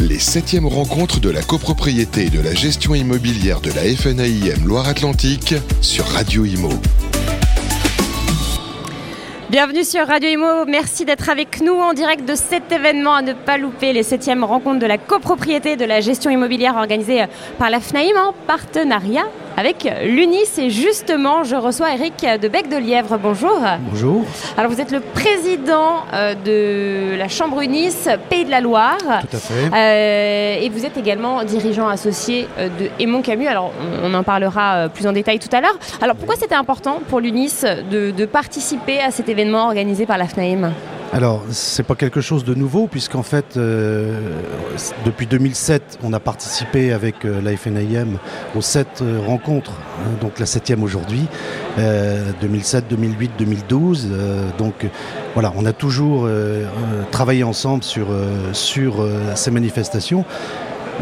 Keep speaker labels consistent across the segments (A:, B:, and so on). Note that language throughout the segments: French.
A: les septièmes rencontres de la copropriété et de la gestion immobilière de la FNAIM Loire-Atlantique sur Radio Imo.
B: Bienvenue sur Radio Imo, merci d'être avec nous en direct de cet événement à ne pas louper, les septièmes rencontres de la copropriété de la gestion immobilière organisée par la FNAIM en partenariat avec l'UNIS. Et justement, je reçois Eric de Bec de Lièvre. Bonjour.
C: Bonjour.
B: Alors, vous êtes le président euh, de la Chambre UNIS Pays de la Loire.
C: Tout à fait.
B: Euh, et vous êtes également dirigeant associé euh, de Aimon Camus. Alors, on, en parlera plus en détail tout à l'heure. Alors, pourquoi c'était important pour l'UNIS de, de participer à cet événement organisé par la FNAIM
C: alors, c'est pas quelque chose de nouveau, puisqu'en fait, euh, depuis 2007, on a participé avec euh, la FNIM aux sept euh, rencontres, hein, donc la septième aujourd'hui, 2007, 2008, 2012. donc, voilà, on a toujours travaillé ensemble sur ces manifestations.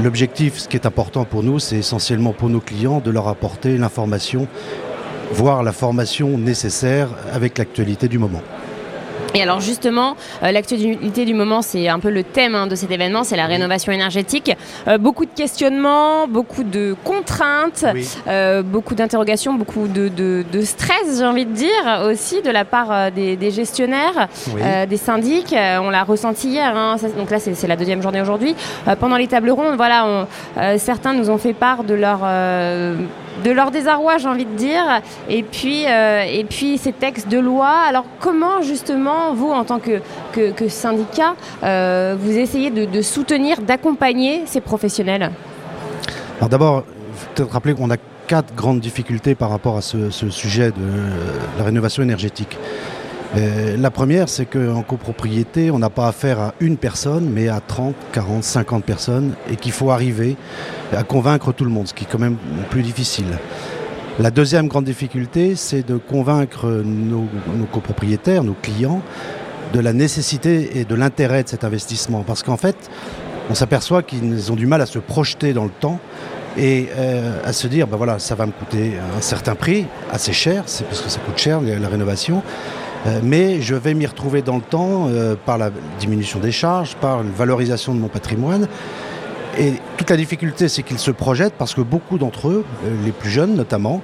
C: L'objectif, ce qui est important pour nous, c'est essentiellement pour nos clients de leur apporter l'information, voire la formation nécessaire avec l'actualité du moment.
B: Et alors justement, euh, l'actualité du moment, c'est un peu le thème hein, de cet événement, c'est la rénovation énergétique. Euh, beaucoup de questionnements, beaucoup de contraintes, euh, beaucoup d'interrogations, beaucoup de, stress, j'ai envie de dire, aussi de la part des, gestionnaires, des syndics. on l'a ressenti hier, hein, donc là c'est la deuxième journée aujourd'hui. pendant les tables rondes, voilà, certains nous ont fait part de leur de leur désarroi, j'ai envie de dire, et puis, euh, et puis ces textes de loi. Alors comment justement, vous, en tant que, syndicat, euh, vous essayez de, soutenir, d'accompagner ces professionnels?
C: Alors d'abord, il faut peut-être rappeler qu'on a quatre grandes difficultés par rapport à ce, ce sujet de la rénovation énergétique. Euh, la première, c'est qu'en copropriété, on n'a pas affaire à une personne, mais à 30, 40, 50 personnes, et qu'il faut arriver à convaincre tout le monde, ce qui est quand même plus difficile. La deuxième grande difficulté, c'est de convaincre nos, copropriétaires, nos clients, de la nécessité et de l'intérêt de cet investissement. Parce qu'en fait, on s'aperçoit qu'ils ont du mal à se projeter dans le temps et euh, à se dire, ben voilà, ça va me coûter un certain prix, assez cher, c'est parce que ça coûte cher la rénovation, euh, mais je vais m'y retrouver dans le temps euh, par la diminution des charges, par une valorisation de mon patrimoine. Et toute la difficulté, c'est qu'ils se projettent parce que beaucoup d'entre eux, euh, les plus jeunes notamment,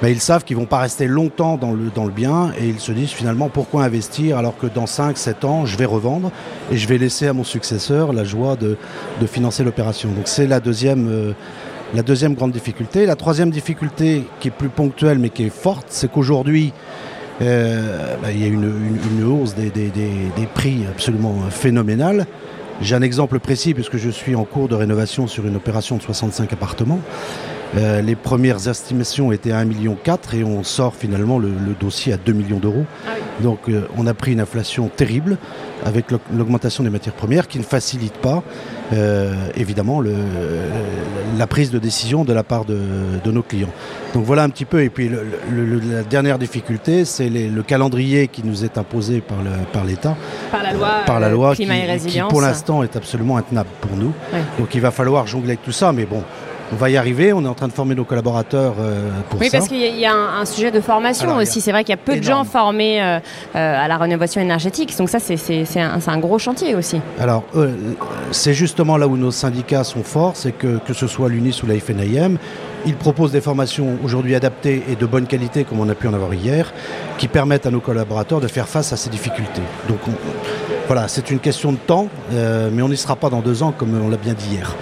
C: bah, ils savent qu'ils ne vont pas rester longtemps dans le, bien et ils se disent finalement pourquoi investir alors que dans 5-7 ans, je vais revendre et je vais laisser à mon successeur la joie de, financer l'opération. Donc c'est la la deuxième grande difficulté. La troisième difficulté qui est plus ponctuelle mais qui est forte, c'est qu'aujourd'hui, euh, bah, il y a une, hausse des, prix absolument phénoménale. J'ai un exemple précis puisque je suis en cours de rénovation sur une opération de 65 appartements. Euh, les premières estimations étaient à 1,4 million et on sort finalement le, dossier à 2 millions d'euros. Ah Donc euh, on a pris une inflation terrible avec l'augmentation des matières premières qui ne facilite pas euh, évidemment le, la prise de décision de la part de, nos clients. Donc voilà un petit peu. Et puis la dernière difficulté, c'est le calendrier qui nous est imposé par l'État.
B: Par, la loi,
C: par la loi
B: climat
C: qui,
B: et résilience.
C: qui pour l'instant est absolument intenable pour nous. Donc il va falloir jongler avec tout ça. Mais bon, on va y arriver, on est en train de former nos collaborateurs euh, pour
B: ça. Oui, parce qu'il y a un, sujet de formation aussi. C'est vrai qu'il y a peu de gens formés euh, euh, à la rénovation énergétique. Donc ça, c'est un, gros chantier aussi.
C: Alors, c'est justement là où nos syndicats sont forts, c'est que que ce soit l'UNIS ou la FNIM, ils proposent des formations aujourd'hui adaptées et de bonne qualité, comme on a pu en avoir hier, qui permettent à nos collaborateurs de faire face à ces difficultés. Donc voilà, c'est une question de temps, mais on n'y sera pas dans deux ans, comme on l'a bien dit hier.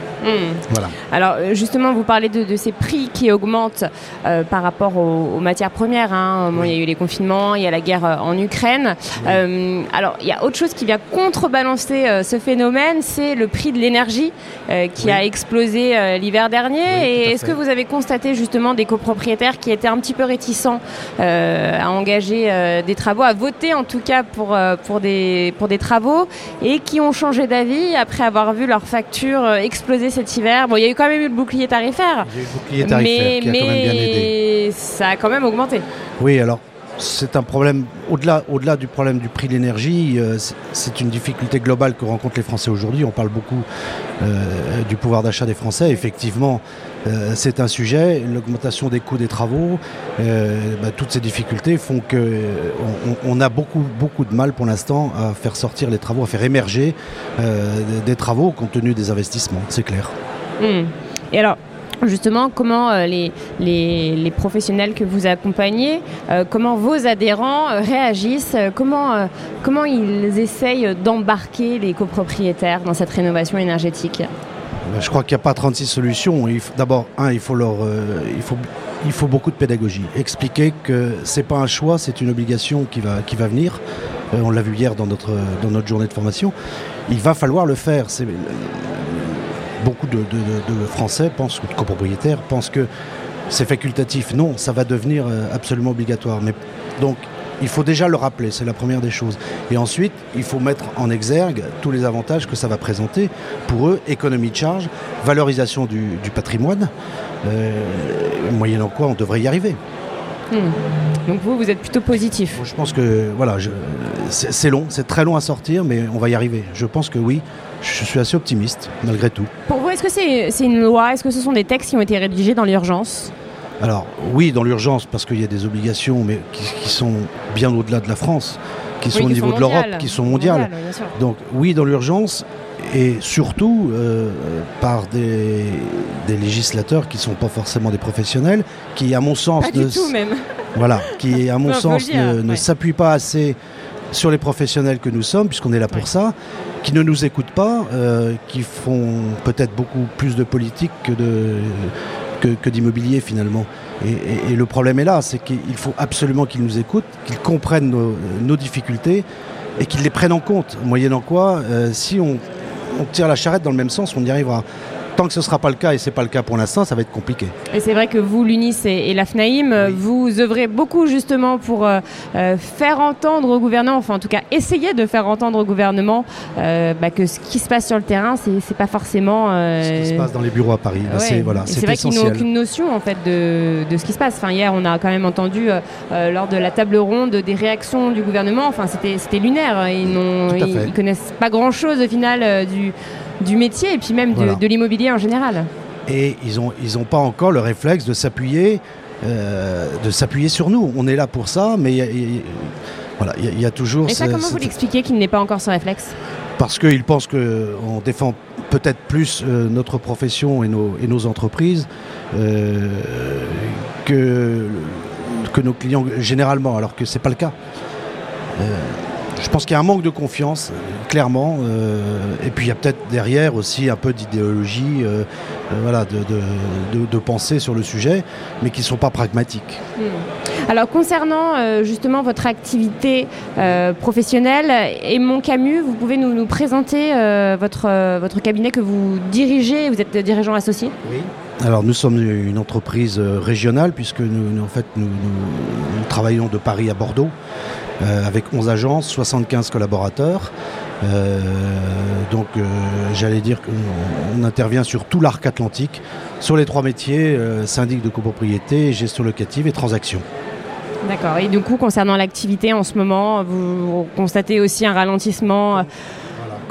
B: Voilà. Alors euh, justement, vous parlez de, ces prix qui augmentent euh, par rapport aux, matières premières. Hein. il y a eu les confinements, il y a la guerre euh, en Ukraine. alors il y a autre chose qui vient contrebalancer ce phénomène, c'est le prix de l'énergie qui a explosé l'hiver dernier. Et est-ce que vous avez constaté justement des copropriétaires qui étaient un petit peu réticents à engager des travaux, à voter en tout cas pour, pour, des, pour des travaux, et qui ont changé d'avis après avoir vu leur facture exploser cet hiver. Bon, il y a eu quand même eu le bouclier tarifaire.
C: Il y a eu le bouclier tarifaire mais, qui a quand même bien aidé.
B: ça a quand même augmenté.
C: Oui, alors c'est un problème, au-delà au -delà du problème du prix de l'énergie, euh, c'est une difficulté globale que rencontrent les Français aujourd'hui. On parle beaucoup euh, du pouvoir d'achat des Français. Effectivement, euh, c'est un sujet. L'augmentation des coûts des travaux, bah, toutes ces difficultés font qu'on on a beaucoup, beaucoup de mal pour l'instant à faire sortir les travaux, à faire émerger des, travaux compte tenu des investissements, c'est clair.
B: Mmh. Et alors, justement comment euh, les, professionnels que vous accompagnez, euh, comment vos adhérents euh, réagissent, comment, ils essayent d'embarquer les copropriétaires dans cette rénovation énergétique?
C: Je crois qu'il n'y a pas 36 solutions. D'abord, un, il faut, beaucoup de pédagogie. Expliquer que ce n'est pas un choix, c'est une obligation qui va, venir. On l'a vu hier dans notre journée de formation. Il va falloir le faire. Beaucoup de, Français pensent, ou de copropriétaires, pensent que c'est facultatif. Non, ça va devenir euh, absolument obligatoire. Mais, donc, il faut déjà le rappeler, c'est la première des choses. Et ensuite, il faut mettre en exergue tous les avantages que ça va présenter pour eux, économie de charge, valorisation du, du patrimoine, euh, moyennant quoi on devrait y arriver.
B: Mmh. Donc vous, vous êtes plutôt positif.
C: Je pense que voilà, c'est long, c'est très long à sortir, mais on va y arriver. Je pense que oui, je suis assez optimiste, malgré tout.
B: Pour vous, est-ce que c'est est une loi? Est-ce que ce sont des textes qui ont été rédigés dans l'urgence?
C: Alors oui, dans l'urgence, parce qu'il y a des obligations, mais qui, qui sont bien au-delà de la France, qui sont au niveau de l'Europe, qui sont mondiales. Mondial, Donc oui, dans l'urgence, et surtout euh, par des, des législateurs qui ne sont pas forcément des professionnels, qui à mon sens
B: pas ne, du tout même.
C: Voilà, qui à mon sens dire, ne, s'appuient pas assez sur les professionnels que nous sommes, puisqu'on est là pour ouais. ça, qui ne nous écoutent pas, euh, qui font peut-être beaucoup plus de politique que de que, que d'immobilier finalement. Et, et, et le problème est là, c'est qu'il faut absolument qu'ils nous écoutent, qu'ils comprennent nos, nos difficultés et qu'ils les prennent en compte, moyennant quoi, euh, si on on tire la charrette dans le même sens, on y arrivera. Tant que ce ne sera pas le cas, et ce n'est pas le cas pour l'instant, ça va être compliqué.
B: Et c'est vrai que vous, l'UNIS et, et l'AFNAIM, oui. vous œuvrez beaucoup justement pour euh, euh, faire entendre au gouvernement, enfin en tout cas essayer de faire entendre au gouvernement euh, bah, que ce qui se passe sur le terrain, ce n'est pas forcément...
C: Euh... Ce qui se passe dans les bureaux à Paris,
B: ouais. c'est voilà, vrai qu'ils n'ont aucune notion en fait de, de ce qui se passe. Enfin, hier, on a quand même entendu lors de la table ronde des réactions du gouvernement, enfin c'était lunaire, ils ne connaissent pas grand-chose au final du du métier et puis même voilà. de, l'immobilier en général.
C: Et ils n'ont ils ont pas encore le réflexe de s'appuyer euh, de s'appuyer sur nous. On est là pour ça, mais y a, y, voilà, il y, y, a toujours.
B: Et ça, comment vous l'expliquez qu'il n'est pas encore ce réflexe?
C: Parce qu'ils pensent qu'on défend peut-être plus euh, notre profession et nos, et nos entreprises euh, que, que nos clients généralement, alors que ce n'est pas le cas. Euh, je pense qu'il y a un manque de confiance, clairement. Euh, et puis il y a peut-être derrière aussi un peu d'idéologie, euh, euh, voilà, de, de, de, de, pensée sur le sujet, mais qui ne sont pas pragmatiques.
B: Mmh. Alors concernant euh, justement votre activité euh, professionnelle, et mon Camus, vous pouvez nous, nous présenter euh, votre, euh, votre cabinet que vous dirigez, vous êtes dirigeant associé
C: Oui. Alors nous sommes une entreprise euh, régionale puisque nous, nous en fait nous, travaillons de Paris à Bordeaux euh, avec 11 agences, 75 collaborateurs. Euh, donc euh, j'allais dire qu'on intervient sur tout l'arc atlantique, sur les trois métiers, euh, syndic de copropriété, gestion locative et transaction.
B: D'accord. Et du coup, concernant l'activité en ce moment, vous constatez aussi un ralentissement euh,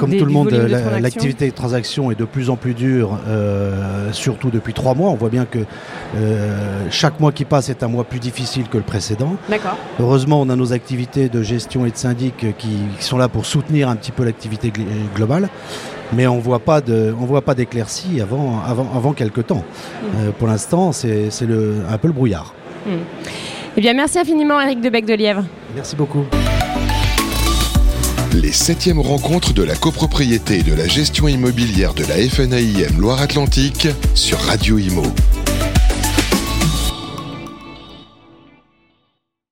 C: comme des, tout le monde, l'activité la, de transaction est de plus en plus dure, euh, surtout depuis trois mois. On voit bien que euh, chaque mois qui passe est un mois plus difficile que le précédent. Heureusement, on a nos activités de gestion et de syndic qui, qui sont là pour soutenir un petit peu l'activité globale. Mais on voit pas de, on voit pas d'éclaircie avant, avant, avant quelques temps. Mmh. Euh, pour l'instant, c'est un peu le brouillard.
B: Mmh. Eh bien, merci infiniment, Eric Debec de Lièvre.
C: Merci beaucoup
A: les septièmes rencontres de la copropriété et de la gestion immobilière de la FNAIM Loire-Atlantique sur Radio Imo.